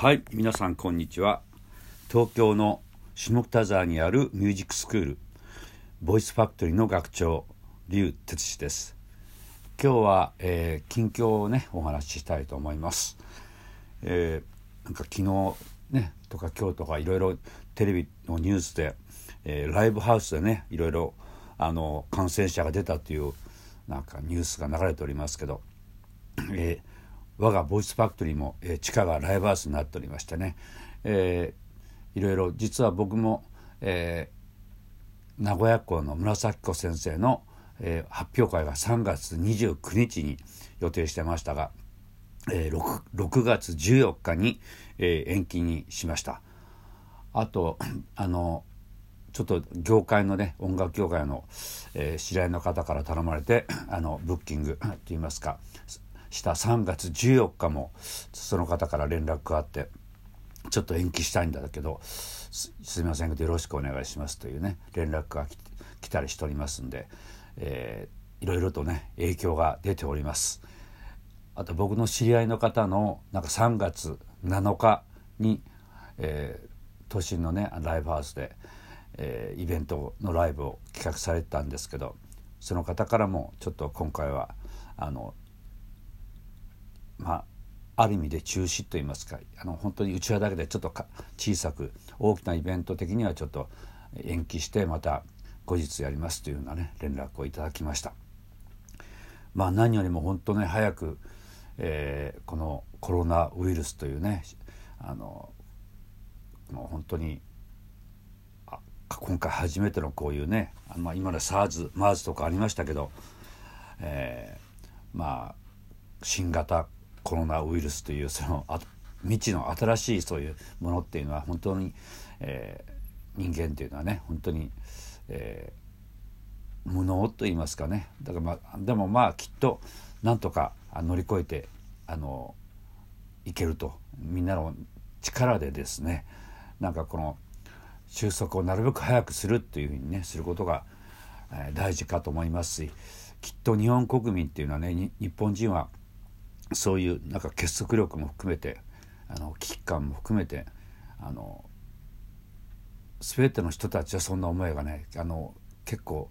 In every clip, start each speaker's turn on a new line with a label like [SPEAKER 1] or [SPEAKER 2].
[SPEAKER 1] はい皆さんこんにちは。東京の下北沢にあるミュージックスクールボイスファクトリーの学長劉哲司です。今日は、えー、近況をねお話ししたいと思います、えー、なんか昨日ねとか今日とかいろいろテレビのニュースで、えー、ライブハウスでねいろいろあの感染者が出たというなんかニュースが流れておりますけど、えー、我がボイスファクトリーも、えー、地下がライブハウスになっておりましてね、えー、いろいろ実は僕も、えー、名古屋校の紫子先生の、えー、発表会が3月29日に予定してましたが、えー、6, 6月14日に、えー、延期にしました。あとあのちょっと業界のね音楽業界の、えー、知り合いの方から頼まれてあのブッキングといいますかした3月14日もその方から連絡があってちょっと延期したいんだけどすみませんけどよろしくお願いしますというね連絡が来たりしておりますんで、えー、いろいろとね影響が出ております。あと僕の知り合いの方のなんか3月7日に、えー、都心のねライブハウスで、えー、イベントのライブを企画されてたんですけどその方からもちょっと今回はあのまあある意味で中止といいますかあの本当にうちわだけでちょっと小さく大きなイベント的にはちょっと延期してまた後日やりますというようなね連絡をいただきました。まあ何よりも本当ね早く、えー、このコロナウイルスというねあのもう本当に今回初めてのこういうねまあ、今まで SARS、MERS とかありましたけど、えー、まあ新型コロナウイルスというその未知の新しいそういうものっていうのは本当に、えー、人間っていうのはね本当に、えー、無能と言いますかね。だからまあでもまあきっとなんとか乗り越えてあのいけると。みんなの力でですねなんかこの収束をなるべく早くするっていうふうにねすることが、えー、大事かと思いますしきっと日本国民っていうのはね日本人はそういうなんか結束力も含めてあの危機感も含めてあの全ての人たちはそんな思いがねあの結構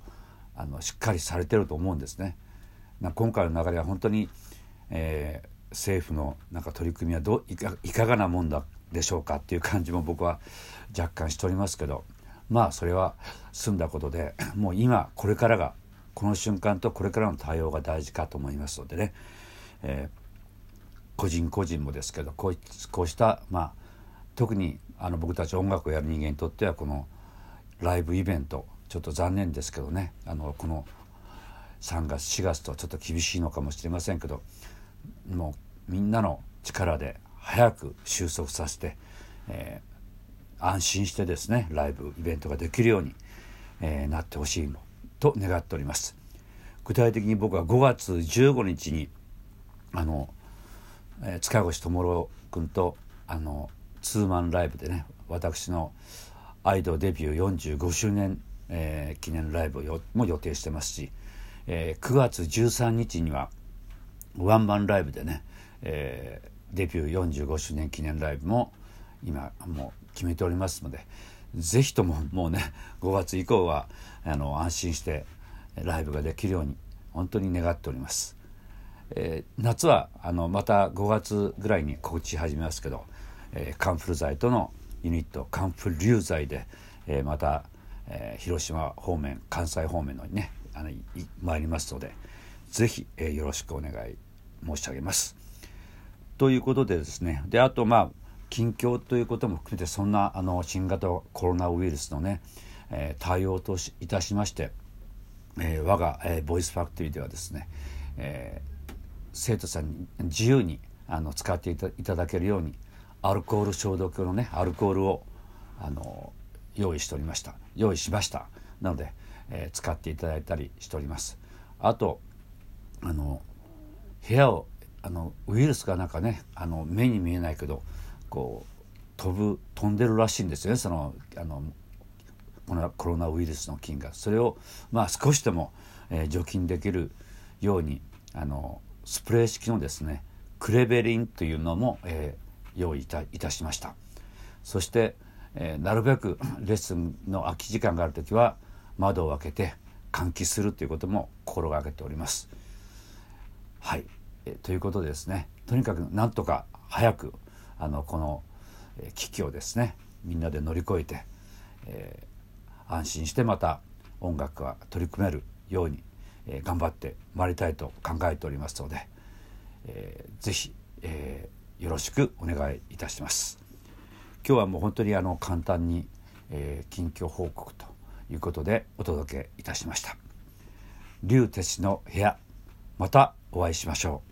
[SPEAKER 1] あのしっかりされてると思うんですね。今回の流れは本当に、えー、政府のなんか取り組みはどういかいかがなもんだでしょうかっていう感じも僕は若干しておりますけどまあそれは済んだことでもう今これからがこの瞬間とこれからの対応が大事かと思いますのでね、えー個人個人もですけどこうこうしたまあ特にあの僕たち音楽をやる人間にとってはこのライブイベントちょっと残念ですけどねあのこの3月4月とちょっと厳しいのかもしれませんけどもうみんなの力で早く収束させて、えー、安心してですねライブイベントができるように、えー、なってほしいと願っております。具体的に僕は5月15日にあのえー、塚越智郎君とあのツーマンライブでね私のアイドルデビュー45周年、えー、記念ライブをも予定してますし、えー、9月13日にはワンマンライブでね、えー、デビュー45周年記念ライブも今もう決めておりますので是非とももうね5月以降はあの安心してライブができるように本当に願っております。えー、夏はあのまた5月ぐらいに告知始めますけど、えー、カンフル剤とのユニットカンフル流剤で、えー、また、えー、広島方面関西方面のにねあの参りますのでぜひ、えー、よろしくお願い申し上げます。ということでですねであとまあ近況ということも含めてそんなあの新型コロナウイルスのね、えー、対応といたしまして、えー、我が、えー、ボイスファクトリーではですね、えー生徒さんに自由にあの使っていただけるようにアルコール消毒のねアルコールをあの用意しておりました。用意しました。なので、えー、使っていただいたりしております。あとあの部屋をあのウイルスがなんかねあの目に見えないけどこう飛ぶ飛んでるらしいんですよね。そのあのコロナウイルスの菌が。それをまあ少しでも、えー、除菌できるようにあのスプレー式のですねクレベリンというのも、え用意いたいたしました。そして、えー、なるべく レッスンの空き時間がある時は窓を開けて換気するということも心がけております。はい、えー、ということでですねとにかくなんとか早くあのこの危機をですねみんなで乗り越えて、えー、安心してまた音楽が取り組めるように、えー、頑張ってまいりたいと考えておりますので、えー、ぜひ、えー、よろしくお願いいたします。今日はもう本当にあの簡単に、えー、近況報告ということでお届けいたしました。竜鉄の部屋またお会いしましょう。